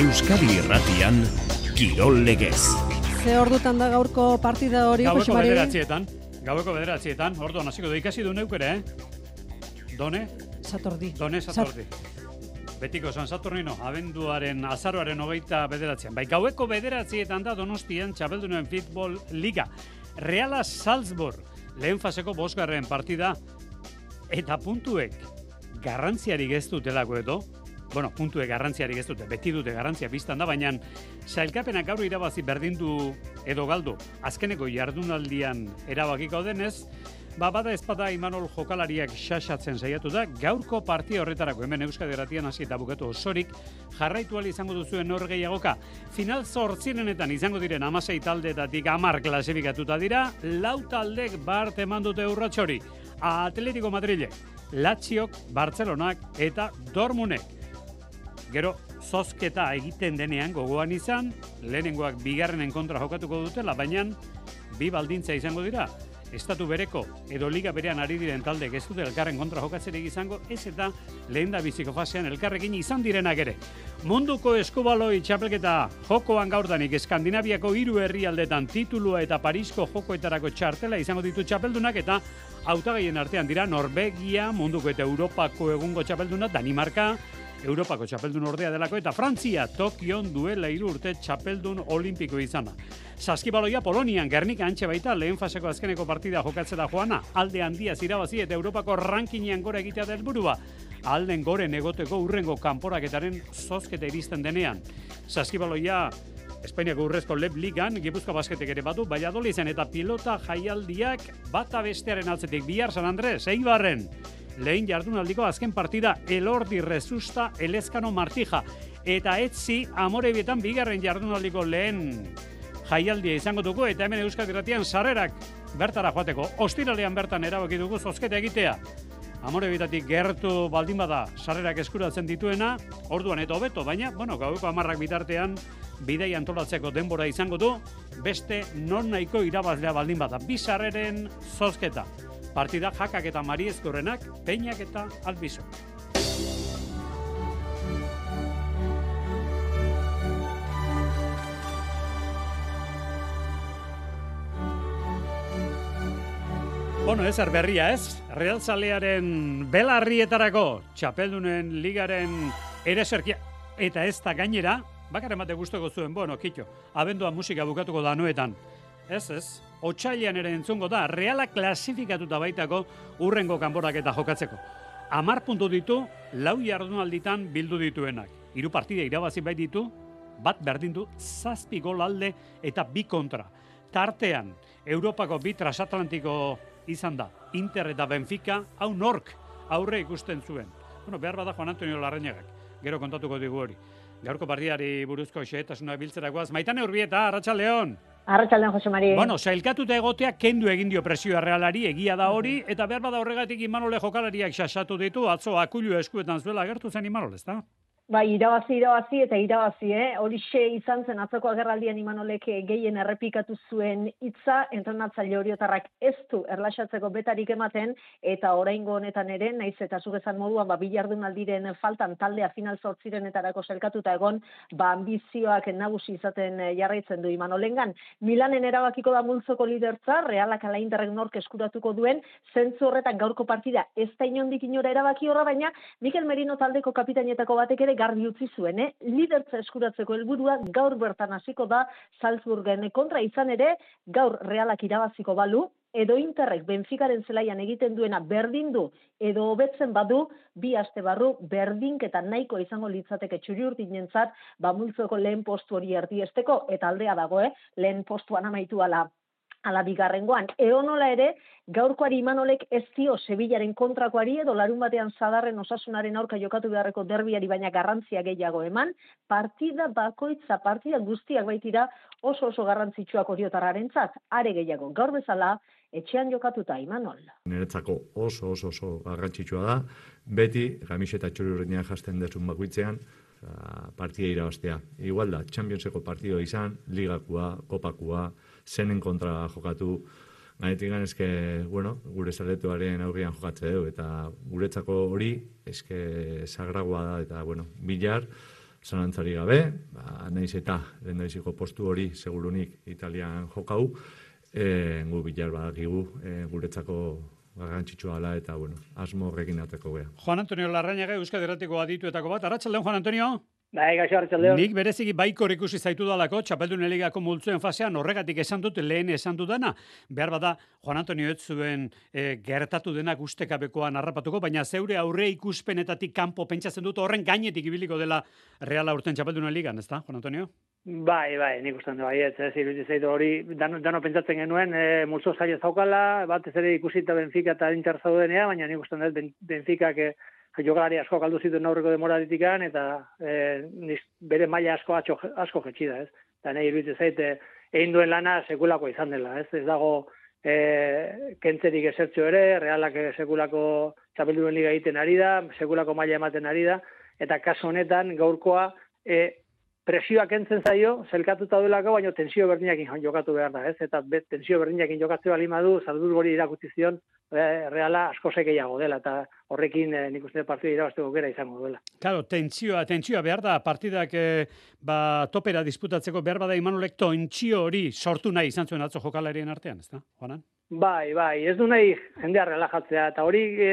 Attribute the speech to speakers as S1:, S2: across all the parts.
S1: Euskadi Irratian Kirol Legez.
S2: Ze ordutan da gaurko partida hori, Jose Mari?
S3: bederatzietan, gaueko bederatzietan, orduan hasiko du ikasi du neuk ere, eh? Done,
S2: Satordi.
S3: done satordi. Betiko San Saturnino, abenduaren azaroaren hogeita bederatzean. Bai, gaueko bederatzietan da Donostian txapeldunuen Fitbol Liga. Reala Salzburg, lehen faseko bosgarren partida, eta puntuek garrantziarik ez dutelako edo, bueno, puntuek garrantziarik ez dute, beti dute garrantzia biztan da, baina sailkapenak gaur irabazi berdindu edo galdu azkeneko jardunaldian erabakiko denez, ba, bada ezpada Imanol jokalariak xaxatzen saiatu da, gaurko partia horretarako hemen Euskadi Gratian hasi eta bukatu osorik, jarraitu ahal izango duzuen nor gehiagoka. Final zortzirenetan izango diren amasei taldeetatik amar klasifikatuta dira, lau taldek bart eman dute urratxori. Atletico Madrilek, Latziok, Bartzelonak eta Dormunek. Gero, zozketa egiten denean gogoan izan, lehenengoak bigarrenen kontra jokatuko dutela, baina bi baldintza izango dira. Estatu bereko edo liga berean ari diren talde ez dute elkarren kontra jokatzerik izango, ez eta lehen da biziko fasean elkarrekin izan direnak ere. Munduko eskubaloi txapelketa jokoan gaurdanik Eskandinaviako hiru herrialdetan titulua eta Parisko jokoetarako txartela izango ditu txapeldunak eta hautagaien artean dira Norvegia, munduko eta Europako egungo txapelduna, Danimarka, Europako txapeldun ordea delako eta Frantzia Tokion duela hiru urte txapeldun olimpiko izana. Saskibaloia Polonian Gernika antxe baita lehen faseko azkeneko partida jokatzera joana, alde handia zirabazi eta Europako rankinean gora egitea da helburua. Alden goren egoteko urrengo kanporaketaren zozketa iristen denean. Saskibaloia Espainiako urrezko leb ligan, Gipuzko basketek ere badu, Valladolizen eta pilota jaialdiak bata bestearen altzetik bihar San Andres, Eibarren. Lehen jardunaldiko azken partida Elordi Rezusta Elezkano Martija. Eta etzi amorebietan bigarren jardunaldiko lehen jaialdia izango dugu eta hemen Euskal Irratian sarrerak bertara joateko. Ostiralean bertan erabaki dugu zozketa egitea. Amorebitatik gertu baldin bada sarrerak eskuratzen dituena, orduan eta hobeto, baina, bueno, gaueko amarrak bitartean bidei antolatzeko denbora izango du, beste non nahiko irabazlea baldin bada. Bi sarreren zozketa. Partida jakak eta mariezkorrenak, peinak eta albizo. Bueno, ez berria ez, realzalearen belarrietarako, txapeldunen ligaren ereserkia, eta ez da gainera, bakar emate guztoko zuen, bueno, kitxo, abendua musika bukatuko da noetan. Ez, ez, otxailean ere entzungo da, reala klasifikatuta baitako urrengo kanborak eta jokatzeko. Amar puntu ditu, lau jardunalditan bildu dituenak. Hiru partida irabazi bait ditu, bat berdin du, zazpi gol alde eta bi kontra. Tartean, Europako bi transatlantiko izan da, Inter eta Benfica, hau nork aurre ikusten zuen. Bueno, behar bada Juan Antonio Larrañagak, gero kontatuko digu hori. Gaurko partiari buruzko xehetasuna biltzerakoaz. Maitane Urbieta, Arratxa Leon!
S4: Arratxaldean, Jose Mari.
S3: Bueno, sailkatuta egotea kendu egin dio presioa realari, egia da hori, eta behar bada horregatik Imanole jokalariak xaxatu ditu, atzo akulu eskuetan zuela agertu zen Imanol, ez da?
S4: Bai, irabazi, irabazi eta irabazi, eh? Horixe izan zen atzoko agerraldian Imanolek gehien errepikatu zuen hitza entrenatzaile horiotarrak ez du erlaxatzeko betarik ematen, eta oraingo honetan ere, naiz eta zugezan moduan, ba, bilardunaldiren faltan taldea final zortzirenetarako selkatuta egon, ba, ambizioak nagusi izaten eh, jarraitzen du Imanolengan. Milanen erabakiko da multzoko lidertza, realak alaindarrek nork eskuratuko duen, zentzu horretan gaurko partida ez da inondik inora erabaki horra, baina Mikel Merino taldeko kapitainetako batek ere garbi utzi zuen, eh? lidertza eskuratzeko helburua gaur bertan hasiko da Salzburgen kontra. Izan ere, gaur realak irabaziko balu, edo Interrek Benficaren zelaian egiten duena berdin du edo hobetzen badu bi aste barru berdinketa nahiko izango litzateke txuri urtinentzat ba multzoko lehen postu hori erdiesteko eta aldea dago eh? Lehen postuan amaitu ala ala bigarrengoan. Eonola ere, gaurkoari imanolek ez dio Sevillaren kontrakoari edo larun batean zadarren osasunaren aurka jokatu beharreko derbiari baina garrantzia gehiago eman, partida bakoitza, partida guztiak baitira oso oso garrantzitsuak oriotarraren zat, are gehiago, gaur bezala, etxean jokatuta imanol.
S5: Niretzako oso oso oso garrantzitsua da, beti gamiseta txuri jasten dezun bakoitzean, partida irabaztea. Igual da, Championseko partido izan, ligakua, kopakua, zenen kontra jokatu, Gainetik eske, bueno, gure zaletuaren aurrian jokatze dugu, eta guretzako hori, eske sagragoa da, eta, bueno, bilar, zalantzari gabe, ba, naiz eta lehendabiziko postu hori segurunik Italian jokau, e, gu bilar badakigu e, guretzako garrantzitsua dela eta bueno, asmo horrekin ateko gea.
S3: Juan Antonio Larrañaga Euskadi Erratiko adituetako bat. Arratsaldeon Juan Antonio.
S6: Bai, gaixo hartzaldeon.
S3: Nik bereziki baikor ikusi zaitu dalako, txapeldun eligako multzuen fasean, horregatik esan dut, lehen esan dudana. Behar bada, Juan Antonio ez zuen e, gertatu denak ustekabekoan harrapatuko, baina zeure aurre ikuspenetatik kanpo pentsatzen dut horren gainetik ibiliko dela reala urten txapeldun eligan, ezta, Juan Antonio?
S6: Bai, bai, nik ustean bai, ez, ez, iruditzen zaitu hori, dano, dano pentsatzen genuen, e, multzo zaila zaukala, bat ez ere ikusita Benfica eta Inter zaudenea, baina nik ustean dut Benfica, que jokalari asko galdu zituen aurreko demoralitikan, eta e, niz, bere maila asko asko, asko jetxida, ez? Eta nahi iruditzen zaite, egin duen lana sekulako izan dela, ez? Ez dago e, kentzerik esertxo ere, realak sekulako txapelduen liga egiten ari da, sekulako maila ematen ari da, eta kaso honetan gaurkoa e, presioak entzen zaio, zelkatuta duelako, baina tensio berdinakin jokatu behar da, ez? Eta bet, tensio berdinakin jokatzea balima du, zaldur gori irakutzi zion, reala asko zekeiago dela, eta horrekin e, nik uste partidu irabazteko gera izango duela.
S3: Claro, tentsioa, tentsioa behar da, partidak e, ba, topera disputatzeko behar bada imanolek tentsio hori sortu nahi izan zuen atzo jokalarien artean, ez da, Juanan?
S6: Bai, bai, ez du nahi jendea relajatzea, eta hori e,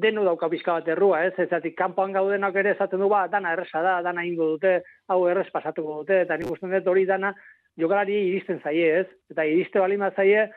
S6: denu dauka pixka bat errua, ez? Ez zatik, kanpoan gaudenak ere esaten du, ba, dana erresa da, dana ingo dute, hau errez pasatuko dute, eta nik uste dut hori dana jokalari iristen zaie, ez? Eta iriste balima zaie,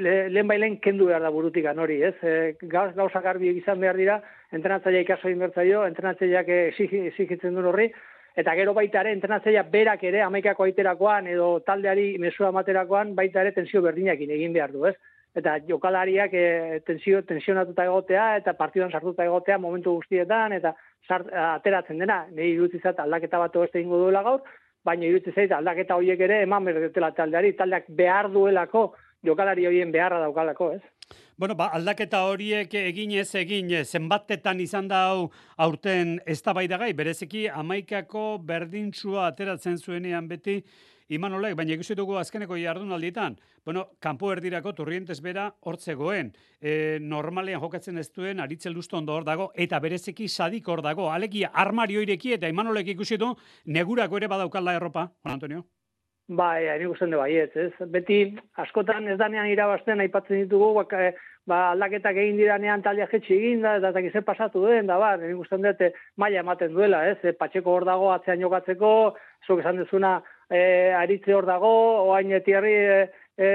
S6: le, lehen bailen kendu behar da burutik hori, ez? E, gauz, gauza garbi izan behar dira, entrenatzaia ikaso inbertzaio, entrenatzaileak exigitzen duen horri, eta gero baita ere entrenatzaia berak ere amaikako aiterakoan edo taldeari mesua amaterakoan baita ere tensio berdinekin egin behar du, ez? eta jokalariak e, tensio, tensionatuta egotea eta partidan sartuta egotea momentu guztietan eta sart, ateratzen dena, nahi irutzi zait aldaketa bat beste ingo duela gaur, baina irutzi zait aldaketa horiek ere eman berdetela taldeari, taldeak behar duelako jokalari horien beharra daukalako, ez?
S3: Bueno, ba, aldaketa horiek egin ez egin, zenbatetan izan da hau aurten ez da bereziki amaikako berdintzua ateratzen zuenean beti, Imanolek, baina ikusi dugu azkeneko jardunaldietan, bueno, kanpo erdirako turrientes bera hortzegoen, e, normalean jokatzen ez duen, aritzel duztu ondo hor dago, eta berezeki sadik hor dago, alegia armario ireki eta Imanolek ikusi du, negurako ere badaukala erropa, Juan Antonio?
S6: Bai, ari gusten de baiet, ez? Beti, askotan ez danean irabazten aipatzen ditugu, bak, eh, ba, aldaketak egin diranean talia jetxi egin da, eta eta pasatu den, da, bar, ari gusten dute maila ematen duela, ez? Patxeko hor dago, atzean jokatzeko, zuk esan dezuna, e, aritze hor dago, oain etierri e, e,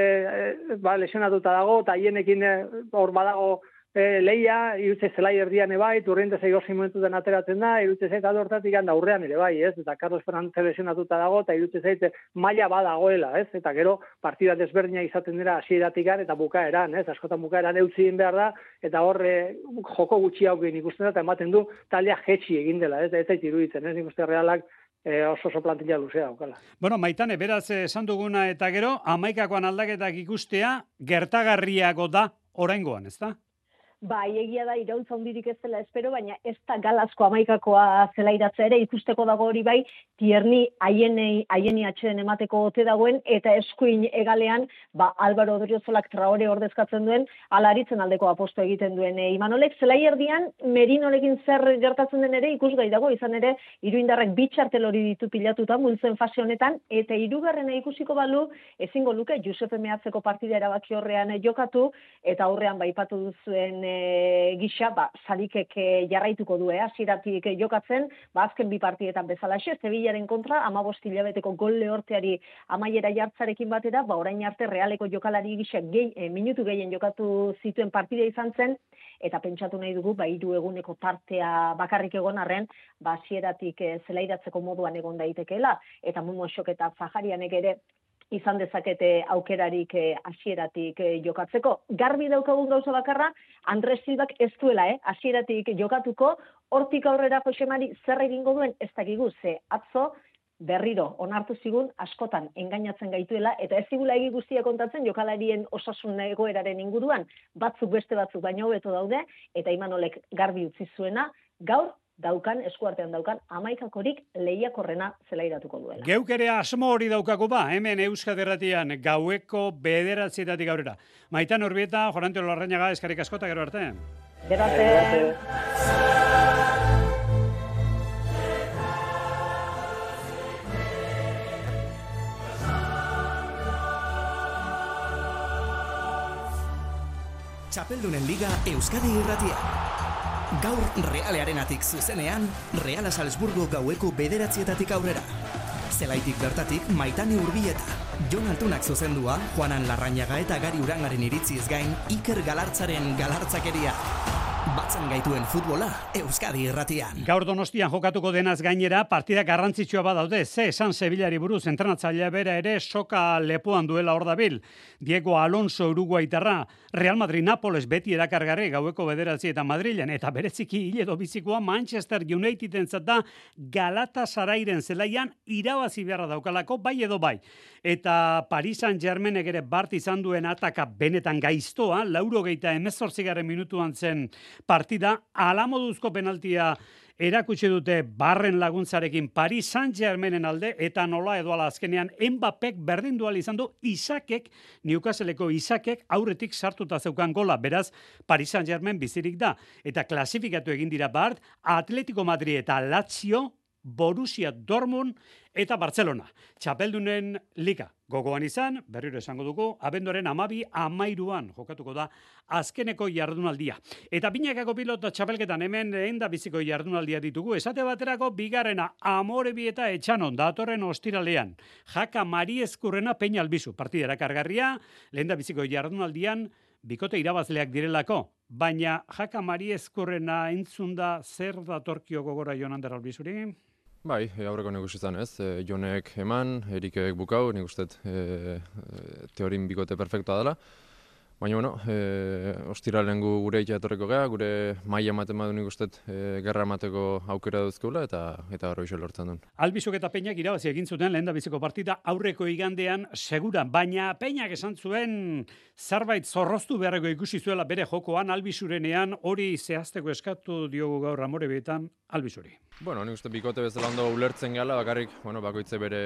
S6: ba, lesionatuta dago, eta hienekin e, hor badago e, leia, irutze zelai erdian ebai, turriente zei gozi momentutan ateratzen da, irutze zeit adortatik handa aurrean ere bai, ez? Eta Carlos Fernández lesionatuta dago, eta irutze zeit maila badagoela, ez? Eta gero partida desberdina izaten dira hasieratik eta bukaeran, ez? Askotan bukaeran eutzi behar da, eta hor joko gutxi haukin ikusten da, eta ematen du talea jetxi egin dela, ez? Ez iruditzen, ez? Nik uste realak e, oso oso plantilla luzea okala.
S3: Bueno, Maitane, beraz esan duguna eta gero, amaikakoan aldaketak ikustea gertagarriago da oraingoan, ezta?
S4: Bai, egia da irautza hondirik ez dela espero, baina ez da galazko amaikakoa zelairatza ere ikusteko dago hori bai, tierni haienei haieni atxeden emateko ote dagoen eta eskuin egalean, ba Álvaro Odriozolak traore ordezkatzen duen alaritzen aldeko aposto egiten duen. E, Imanolek zelai erdian Merinorekin zer gertatzen den ere ikusgai dago izan ere iruindarrak bitxartel hori ditu pilatuta multzen fase honetan eta hirugarrena ikusiko balu ezingo luke Josefe Meatzeko partida erabaki horrean jokatu eta aurrean baipatu duzuen e, gisa, ba, zarikek eh, jarraituko du, eh, aziratik jokatzen, ba, azken bi partietan bezala. Xe, Zebillaren kontra, ama hilabeteko gol lehorteari amaiera jartzarekin batera, ba, orain arte realeko jokalari gisa gehi, eh, minutu gehien jokatu zituen partida izan zen, eta pentsatu nahi dugu, ba, iru eguneko tartea bakarrik egon arren, ba, zieratik e, zelairatzeko moduan egon daitekeela, eta mumo eta zaharianek ere izan dezakete aukerarik eh, hasieratik eh, jokatzeko. Garbi daukagun gauza bakarra, Andres Silbak ez duela, eh, hasieratik jokatuko, hortik aurrera Josemari zer egingo duen? Ez dakigu ze atzo berriro onartu zigun askotan engainatzen gaituela eta ez zigula egi guztia kontatzen jokalarien osasun egoeraren inguruan. Batzuk beste batzuk baino hobeto daude eta Imanolek garbi utzi zuena. Gaur daukan, eskuartean daukan, amaikakorik lehiakorrena zela iratuko duela.
S3: Geuk ere asmo hori daukagu ba, hemen Euskaderratian gaueko bederatzietatik aurrera. Maitan Urbieta, Jorantio Larrañaga, eskarik askota, gero arte.
S4: Gero arte. Gero.
S7: Txapeldunen Liga Euskadi Irratia. Gaur Realearenatik zuzenean, Reala Salzburgo gaueko bederatzietatik aurrera. Zelaitik bertatik Maitane Urbieta. Jon Altunak zuzendua, Juanan Larrañaga eta Gari Urangaren iritziz gain, Iker Galartzaren galartzakeria. Batzen gaituen futbola, Euskadi irratian.
S3: Gaur donostian jokatuko denaz gainera, partida garrantzitsua badaude, ze esan Sevillari buruz entrenatzailea bera ere soka lepoan duela hor dabil. Diego Alonso Uruguaitarra, Real Madrid Napoles beti erakargarri gaueko bederatzi eta Madrilen, eta bereziki hile bizikoa Manchester Uniteden zata Galatasarairen zelaian irabazi beharra daukalako, bai edo bai. Eta Paris Saint-Germain ere bart izan duen ataka benetan gaiztoa, lauro geita emezortzigaren minutuan zen partida alamoduzko penaltia erakutsi dute barren laguntzarekin. Paris Saint-Germainen alde eta nola edo ala azkenean Mbappek berdin dual izan du Isakek, Newcastleko Isakek aurretik sartuta zeukan gola, beraz Paris Saint-Germain bizirik da. Eta klasifikatu egin dira bart Atletico Madrid eta Lazio Borussia Dortmund eta Barcelona. Txapeldunen liga gogoan izan, berriro esango dugu, abenduaren amabi amairuan jokatuko da azkeneko jardunaldia. Eta binakako pilota txapelketan hemen lehen da biziko jardunaldia ditugu. Esate baterako bigarrena amore eta etxanon datorren ostiralean. Jaka Mari Eskurrena Peña Albizu. Partidera kargarria, lehen da biziko jardunaldian, bikote irabazleak direlako. Baina Jaka Mari Eskurrena entzunda zer datorkio gogora handera albizuri?
S8: Bai, e, aurreko nik izan ez, e, jonek eman, erikek bukau, nik uste e, e, teorin bikote perfektua dela. Baina, bueno, e, ostira gu gure etorreko geha, gure maia ematen badu nik uste e, gerra emateko aukera duzkeula eta eta hori iso lortzen duen.
S3: Albizuk eta Peñak irabazi egin zuten lehen da biziko partida aurreko igandean segura, baina Peñak esan zuen zarbait zorroztu beharreko ikusi zuela bere jokoan albizurenean hori zehazteko eskatu diogu gaur amore betan albizuri.
S8: Bueno, nik uste bikote bezala ondo ulertzen gala, bakarrik, bueno, bakoitze bere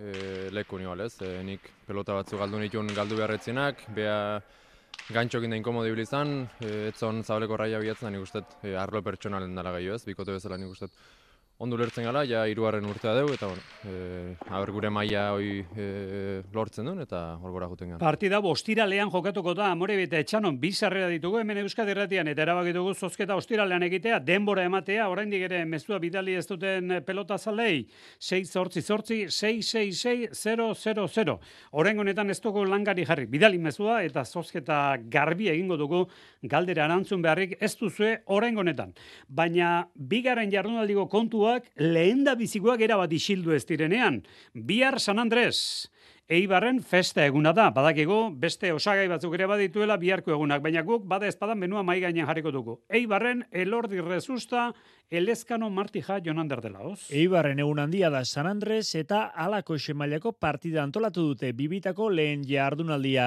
S8: e, leku nioal, ez? E, nik pelota batzu galdu nituen galdu beharretzienak, bea gantxokin da inkomodo ibilizan, e, etzon zabaleko raia bihatzen, nik uste e, arlo pertsonalen dara gai, ez? Bikote bezala nik uste ondo lertzen gala, ja iruaren urtea dugu, eta bueno, e, haber gure maila hoi e, lortzen duen, eta hor gora juten gara.
S3: Partida ostiralean jokatuko da, amore bete etxanon, bizarrera ditugu, hemen Euskadi Erratian, eta erabakitugu zozketa ostiralean egitea, denbora ematea, oraindik ere mezua bidali ez duten pelota zalei, 6 zortzi zortzi, 6 6 0 0 0 Horengo honetan ez dugu langari jarri, bidali mezua, eta zozketa garbi egingo dugu, galdera arantzun beharrik ez duzue orengo honetan. Baina, bigaren jardunaldiko kontu kontuak lehen da bizikoak erabat isildu ez direnean. Bihar San Andres, Eibarren festa eguna da, badakigu beste osagai batzuk ere badituela biharko egunak, baina guk bada ezpadan benua mai gainean jarriko dugu. Eibarren elordi rezusta Elezkano Martija Jonander dela, oz?
S9: Eibarren egun handia da San Andres eta alako esemailako partida antolatu dute bibitako lehen jardunaldia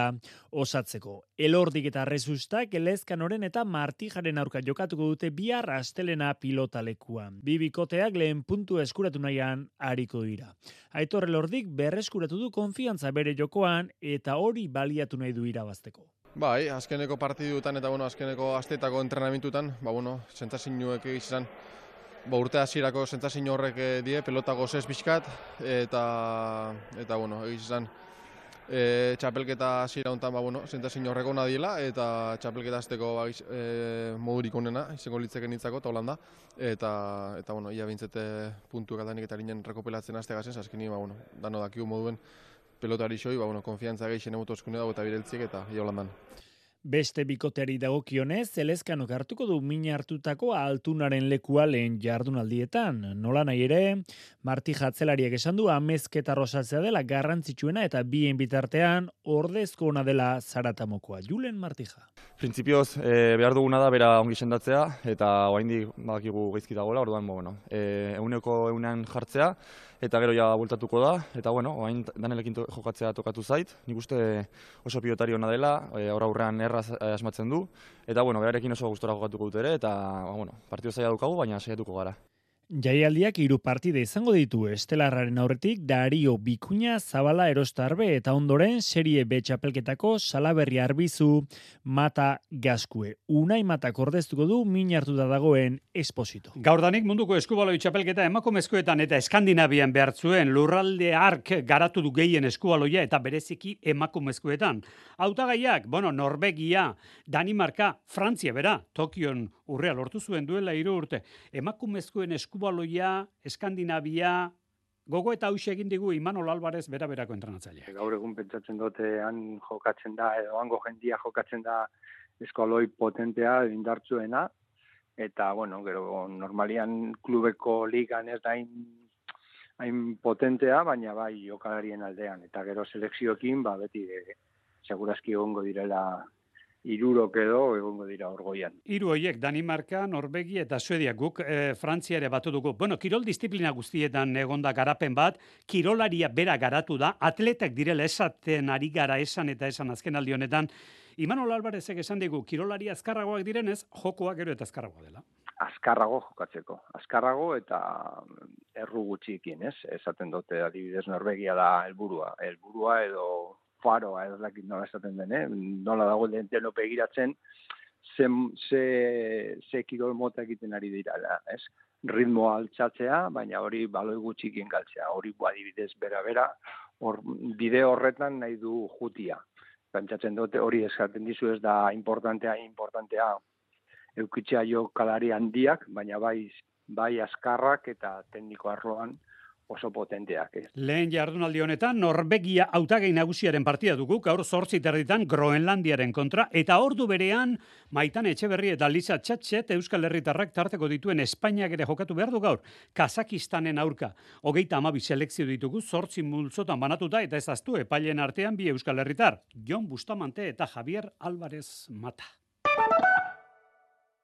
S9: osatzeko. Elordik eta rezustak Elezkanoren eta Martijaren aurka jokatuko dute bihar astelena pilotalekuan. Bibikoteak lehen puntu eskuratu nahian hariko dira. Aitor Elordik berreskuratu du konfiantza bere jokoan eta hori baliatu nahi du irabazteko.
S10: Bai, azkeneko partidutan eta bueno, azkeneko astetako entrenamentutan, ba bueno, sentsazioek izan ba urte hasierako sentsazio horrek eh, die pelota gozes bizkat eta eta bueno, izan e, txapelketa hasiera hontan ba bueno, sentsazio horrek ona diela eta txapelketa hasteko ba e, modurik onena izango litzeken hitzako ta Holanda eta eta bueno, ia bintzete puntu gatanik eta linen rekopelatzen haste gasen, azkeni ba bueno, dano dakiu moduen pelotari xoi, ba bueno, konfiantza gehien emotozkune dago eta bireltzik eta ia Holandan.
S9: Beste bikoteari dagokionez, Zelezkanok hartuko du min hartutako altunaren lekua lehen jardunaldietan. Nola nahi ere, Marti Jatzelariak esan du amezketa rosatzea dela garrantzitsuena eta bien bitartean ordezko ona dela zaratamokoa. Julen Martija.
S11: Printzipioz, e, behar duguna da bera ongi sendatzea eta oaindik badakigu geizki dagoela, orduan, bueno, e, euneko eunan jartzea, eta gero ja bultatuko da, eta bueno, oain danelekin jokatzea tokatu zait, nik uste oso pilotari hona dela, e, aurra aurrean erraz eh, asmatzen du, eta bueno, berarekin oso gustora jokatuko dut ere, eta ba, bueno, partio zaila dukagu, baina saiatuko gara.
S9: Jaialdiak hiru partide izango ditu Estelarraren aurretik Dario Bikuña Zabala Erostarbe eta ondoren serie B txapelketako Salaberri Arbizu Mata Gaskue. Unai Mata kordeztuko du min hartuta dagoen esposito.
S3: Gaurdanik munduko eskubaloi txapelketa emakumezkoetan eta Eskandinavian behartzuen lurralde ark garatu du gehien eskubaloia eta bereziki emakumezkoetan. Hautagaiak, bueno, Norvegia, Danimarka, Frantzia bera, Tokion urrea lortu zuen duela hiru urte. Emakumezkoen eskubaloia, Eskandinavia, gogo eta hausia egin digu Imanol Alvarez bera berako entrenatzaile.
S12: Gaur egun pentsatzen dute han jokatzen da, edo hango jendia jokatzen da eskualoi potentea, indartzuena, eta, bueno, gero, normalian klubeko ligan ez da hain potentea, baina bai jokalarien aldean. Eta gero selekzioekin, ba, beti e, segurazki egongo direla irurok edo egongo dira orgoian.
S3: Hiru hoiek Danimarka, Norvegia eta Suedia guk e, Frantzia ere batu dugu. Bueno, kirol disiplina guztietan egonda garapen bat, kirolaria bera garatu da, atletak direla esaten ari gara esan eta esan azken aldi honetan. Imanol Alvarezek esan digu, kirolaria azkarragoak direnez, jokoak gero eta azkarragoa dela.
S12: Azkarrago jokatzeko. Azkarrago eta erru gutxiekin, ez? Esaten dute adibidez Norvegia da helburua, helburua edo faroa ez dakit nola esaten den, eh? nola dago denteno begiratzen, ze, ze, ze kirol mota egiten ari dira, ez? Ritmoa altxatzea, baina hori baloi gutxikin galtzea, hori adibidez bera-bera, hor, bide horretan nahi du jutia. Pentsatzen dute hori eskaten dizu ez da importantea, importantea eukitzea jo kalari handiak, baina bai, bai askarrak eta tekniko arloan, oso potenteak. Ez.
S3: Lehen jardunaldi honetan, Norvegia autagei nagusiaren partida dugu, gaur zortzi terditan Groenlandiaren kontra, eta ordu berean, maitan etxeberri eta Lisa Txatxet Euskal Herritarrak tarteko dituen Espainiak ere jokatu behar du gaur, Kazakistanen aurka. Hogeita amabi selekzio ditugu, zortzi multzotan banatuta, eta ez aztu, epailen artean bi Euskal Herritar, Jon Bustamante eta Javier Álvarez Mata.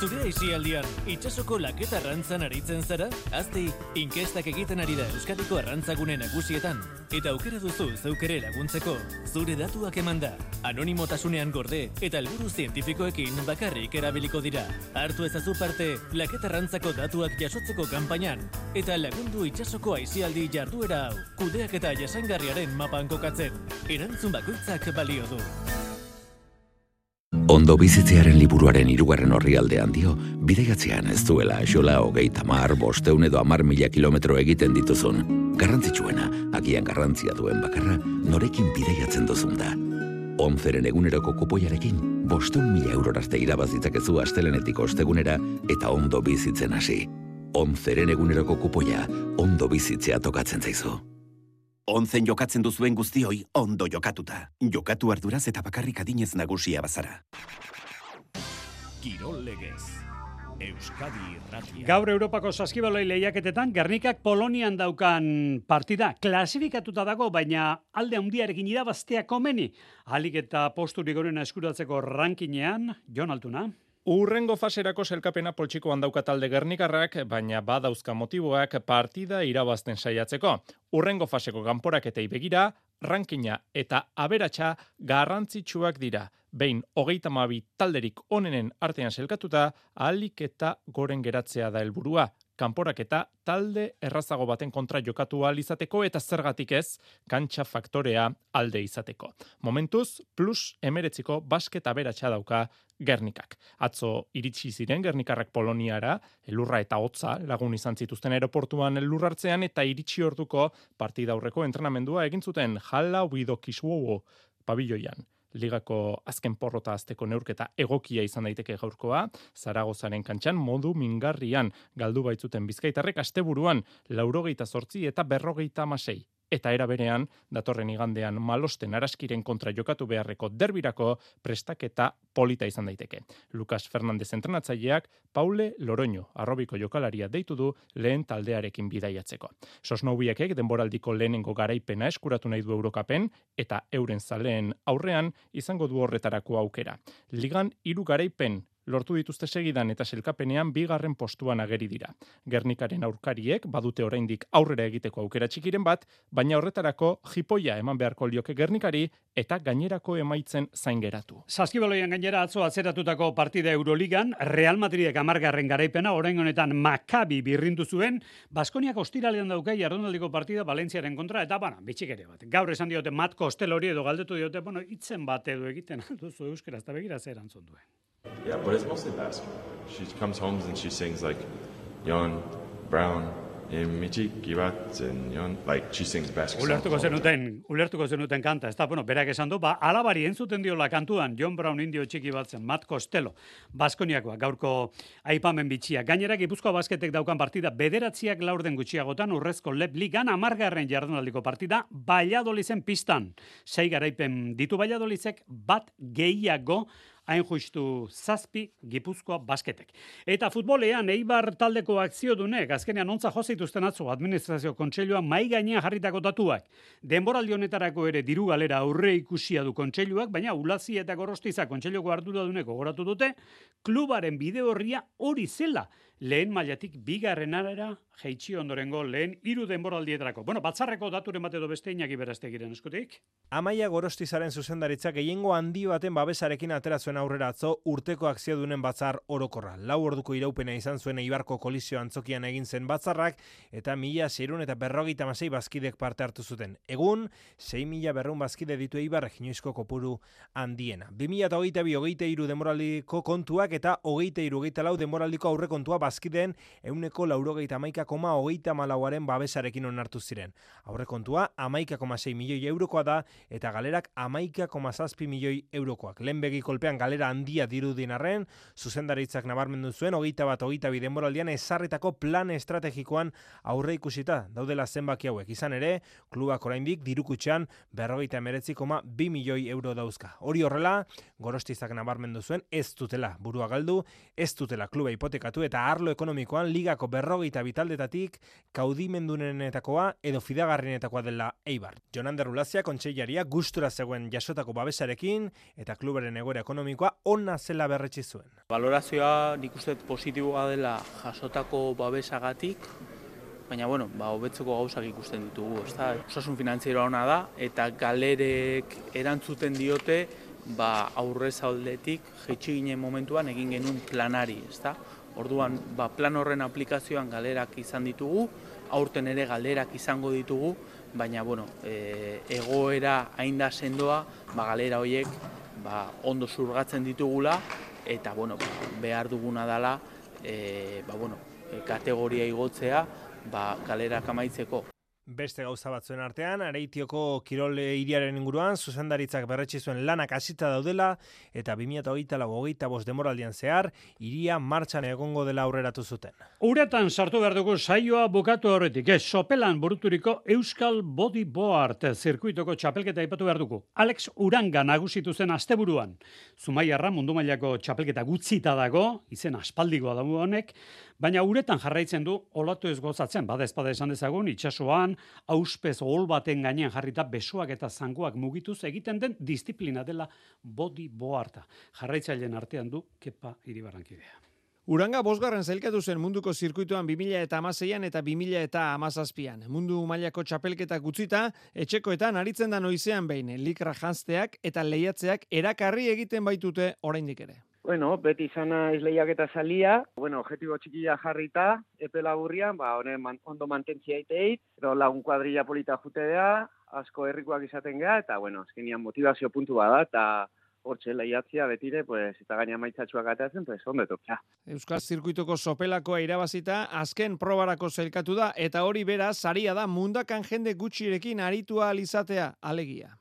S13: Zure aizialdian, itxasoko laketa arrantzan aritzen zara? Azti, inkestak egiten ari da Euskadiko arrantzagune nagusietan. Eta aukera duzu zeukere laguntzeko, zure datuak eman da. Anonimotasunean gorde eta helburu zientifikoekin bakarrik erabiliko dira. Hartu ezazu parte, laketa arrantzako datuak jasotzeko kanpainan. Eta lagundu itxasoko aizialdi jarduera hau, kudeak eta jasangarriaren mapan kokatzen. Erantzun bakoitzak balio du.
S14: Ondo bizitzearen liburuaren irugarren horri aldean dio, bideiatzean ez duela xola hogei tamar, bosteun edo amar mila kilometro egiten dituzun. Garrantzitsuena, agian garrantzia duen bakarra, norekin bideiatzen duzun da. Onzeren eguneroko kupoiarekin, bosteun mila eurorazte irabazitzakezu astelenetik ostegunera eta ondo bizitzen hasi. Onzeren eguneroko kupoia, ondo bizitzea tokatzen zaizu.
S15: Onzen jokatzen duzuen guztioi ondo jokatuta. Jokatu arduraz eta bakarrik adinez nagusia bazara.
S1: Kirol legez. Euskadi Irratia.
S3: Gaur Europako saskibaloi lehiaketetan Gernikak Polonian daukan partida klasifikatuta dago, baina alde handiarekin irabaztea komeni. Alik eta posturik gorena eskuratzeko rankinean, Jon Altuna.
S16: Urrengo faserako selkapena poltsiko handauka talde gernikarrak, baina badauzka motiboak partida irabazten saiatzeko. Urrengo faseko ganporak eta ibegira, rankina eta aberatsa garrantzitsuak dira. Behin hogeita mabi talderik onenen artean selkatuta, alik eta goren geratzea da helburua kanporak eta talde errazago baten kontra jokatu ahal izateko eta zergatik ez kantxa faktorea alde izateko. Momentuz, plus emeretziko basket aberatsa dauka Gernikak. Atzo iritsi ziren Gernikarrak Poloniara, elurra eta hotza lagun izan zituzten aeroportuan elurrartzean eta iritsi orduko partida aurreko entrenamendua egin zuten Jalla Uido Kiswowo pabilloian ligako azken porrota azteko neurketa egokia izan daiteke gaurkoa, Zaragozaren kantxan modu mingarrian galdu baitzuten bizkaitarrek asteburuan laurogeita sortzi eta berrogeita amasei. Eta era berean datorren igandean malosten araskiren kontra jokatu beharreko derbirako prestaketa polita izan daiteke. Lucas Fernandez entrenatzaileak Paule Loroño arrobiko jokalaria deitu du lehen taldearekin bidaiatzeko. Sosnaubiekek denboraldiko lehenengo garaipena eskuratu nahi du Eurokapen eta euren zaleen aurrean izango du horretarako aukera. Ligan hiru garaipen lortu dituzte segidan eta selkapenean bigarren postuan ageri dira. Gernikaren aurkariek badute oraindik aurrera egiteko aukera txikiren bat, baina horretarako jipoia eman beharko lioke Gernikari eta gainerako emaitzen zain geratu.
S3: Saskibaloian gainera atzo atzeratutako partida Euroligan, Real Madridek amargarren garaipena, orain honetan Maccabi birrindu zuen, Baskoniak ostiralean daukai jardunaldiko partida Valentziaren kontra, eta bana, bitxik ere bat. Gaur esan diote Mat Kostelori edo galdetu diote, bueno, itzen bat edo egiten duzu euskera, eta begira zer antzun duen.
S17: Yeah, but it's mostly basketball. She comes home and she sings like Yon, Brown, like she sings.
S3: Ulertuko zenuten, ulertuko zenuten kanta, ez da, bueno, berak esan du, ba, alabari entzuten diola kantuan, John Brown indio txiki batzen, Matt Costello, Baskoniakoa, gaurko aipamen bitxia. Gainera, Gipuzkoa basketek daukan partida, bederatziak laurden gutxiagotan, urrezko lep ligan, amargarren jardunaldiko partida, Valladolizen pistan. Sei garaipen ditu Valladolizek, bat gehiago, hain justu zazpi gipuzkoa basketek. Eta futbolean Eibar taldeko akzio dunek, azkenean ontza jozituzten atzo administrazio kontseilua mai gainean jarritako datuak. Denboraldi honetarako ere diru galera aurre ikusia du kontseiluak, baina ulazi eta gorostiza kontseiluko ardura dunek gogoratu dute, klubaren bide horria hori zela lehen mailatik bigarren arera jeitsi ondorengo lehen hiru denboraldietarako. Bueno, batzarreko daturen bat edo beste inaki beraztegiren eskutik.
S18: Amaia Gorostizaren zuzendaritzak gehiengo handi baten babesarekin ateratzen aurrera atzo urteko akziodunen batzar orokorra. Lau orduko iraupena izan zuen Eibarko kolizio antzokian egin zen batzarrak eta mila zerun eta berrogeita masei bazkidek parte hartu zuten. Egun, 6 mila berrun bazkide ditu Eibar eginoizko kopuru handiena. 2000 eta hogeita bi hogeita iru demoraldiko kontuak eta hogeita iru hogeita lau demoraldiko aurre kontua bazkideen euneko laurogeita amaika koma hogeita malauaren babesarekin onartu ziren. Aurre kontua amaika koma sei milioi eurokoa da eta galerak amaika koma zazpi milioi eurokoak. Lehenbegi kolpean galera handia dirudin arren, zuzendaritzak nabarmendu zuen hogeita bat hogeita bi denboraldian ezarritako plan estrategikoan aurre ikusita daudela zenbaki hauek. Izan ere, klubak oraindik dirukutxean berrogeita emeretzi koma bi milioi euro dauzka. Hori horrela, gorostizak nabarmendu zuen ez dutela burua galdu, ez dutela kluba hipotekatu eta arlo ekonomikoan ligako berrogeita bitaldetatik kaudimendunenetakoa edo fidagarrinetakoa dela Eibar. Jonan Derrulazia kontseilaria gustura zegoen jasotako babesarekin eta klubaren egoera ekonomikoa ona zela berretsi zuen.
S19: Valorazioa nik uste positiboa dela jasotako babesagatik, baina bueno, ba hobetzeko gauzak ikusten ditugu, ezta? Osasun finantzieroa ona da eta galerek erantzuten diote ba aurrez aldetik jaitsi ginen momentuan egin genuen planari, ezta? Orduan, ba, plan horren aplikazioan galerak izan ditugu, aurten ere galderak izango ditugu, baina bueno, e, egoera hain sendoa, ba, galera horiek ba, ondo zurgatzen ditugula, eta bueno, behar duguna dela e, ba, bueno, e, kategoria igotzea ba, galerak amaitzeko.
S18: Beste gauza batzuen artean, Areitioko Kirol hiriaren inguruan, zuzendaritzak berretsi zuen lanak hasita daudela, eta 2008 lau hogeita bost demoraldian zehar, iria martxan egongo dela aurreratu zuten.
S3: Uretan sartu behar dugu saioa bukatu horretik, ez sopelan buruturiko Euskal Body Board zirkuitoko txapelketa ipatu behar dugu. Alex Uranga nagusitu zen asteburuan. Zumaiarra mundu mailako txapelketa gutzita dago, izen aspaldikoa dago honek, baina uretan jarraitzen du olatu ez gozatzen, bada ezpada esan dezagun, itxasoan, auspez ohol baten gainean jarrita besoak eta zangoak mugituz egiten den disiplina dela body boarta. Jarraitzaileen artean du kepa iribarrankidea.
S20: Uranga bosgarren zailkatu zen munduko zirkuituan 2000 eta amaseian eta 2000 eta amazazpian. Mundu mailako txapelketa gutzita, etxekoetan aritzen da noizean behin, likra janzteak eta lehiatzeak erakarri egiten baitute oraindik ere.
S21: Bueno, beti izana izleiak eta salia, bueno, objetibo txikia jarrita, epe laburrian, ba, honen man, ondo mantentzia iteit, edo lagun kuadrilla polita jutedea, asko herrikoak izaten geha, eta, bueno, azkenian motivazio puntu bada, eta hortxe lehiatzia betire, pues, eta gaina maitzatxuak ateatzen, pues, ondo etortzea.
S20: Euskal Zirkuitoko sopelakoa irabazita, azken probarako zelkatu da, eta hori bera, saria da mundakan jende gutxirekin aritua alizatea, alegia.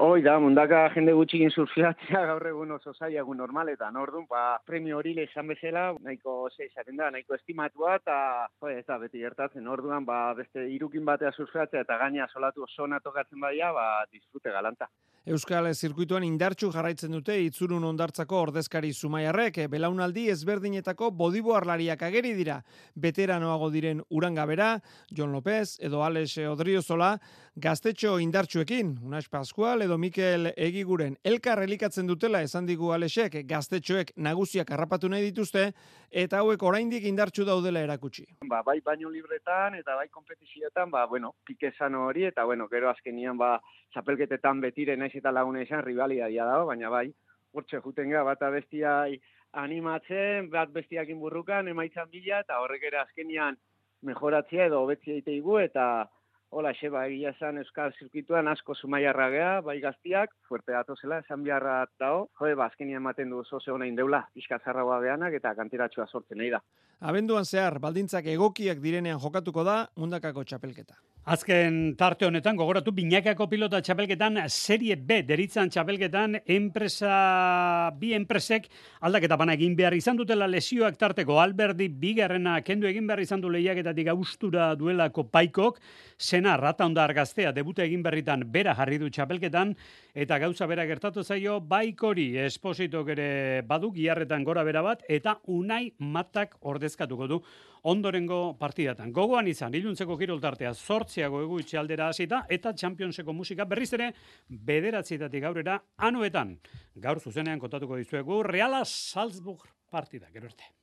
S21: Hoi da, mundaka jende gutxikin surfiatzea gaur egun oso zaila egun normaletan, orduan, ba, premio hori izan bezala, nahiko zeizaren da, nahiko estimatua, eta, jo, ez da, beti gertatzen, orduan, ba, beste irukin batea surfiatzea, eta gaina solatu oso tokatzen badia, ba, disfrute galanta.
S20: Euskal Zirkuituan indartxu jarraitzen dute itzurun ondartzako ordezkari zumaiarrek, belaunaldi ezberdinetako bodiboarlariak ageri dira. Veteranoago diren Urangabera, Jon López edo Alex Odriozola, gaztetxo indartsuekin, Unax Pascual edo Mikel Egiguren elkar elikatzen dutela esan digu Alexek gaztetxoek nagusiak harrapatu nahi dituzte eta hauek oraindik indartsu daudela erakutsi.
S21: Ba, bai baino libretan eta bai kompetizioetan, ba, bueno, pike hori eta, bueno, gero azkenian, ba, txapelketetan betire naiz eta laguna izan rivalidadia dago, baina bai, hortxe juten gara, bata bestiai animatzen, bat bestiakin burrukan, emaitzan bila, eta horrek ere azkenian mejoratzea edo hobetzia iteigu, eta Hola, xeba, egia esan Euskal Zirkituan asko zumaiarra gea, bai gaztiak, fuerte zela, esan biharra dao, joe, ba, ematen du oso ze honein deula, pixka zarragoa behanak eta kantiratxua sortzen nahi da.
S20: Abenduan zehar, baldintzak egokiak direnean jokatuko da, mundakako txapelketa.
S3: Azken tarte honetan, gogoratu, binakako pilota txapelketan, serie B, deritzan txapelketan, enpresa, bi enpresek, aldaketa bana egin behar izan dutela lesioak tarteko, alberdi bigarrena kendu egin behar izan du lehiaketatik austura duelako paikok, zena rata ondar gaztea debute egin berritan bera jarri du txapelketan, eta gauza bera gertatu zaio, baikori espositok ere badu, giarretan gora bera bat, eta unai matak ordezkatuko du ondorengo partidatan. Gogoan izan, iluntzeko kiroltartea sortziago egu aldera hasita eta Championseko musika berriz ere bederatzietatik gaurera anuetan. Gaur zuzenean kontatuko dizuegu Reala Salzburg partida, gero arte.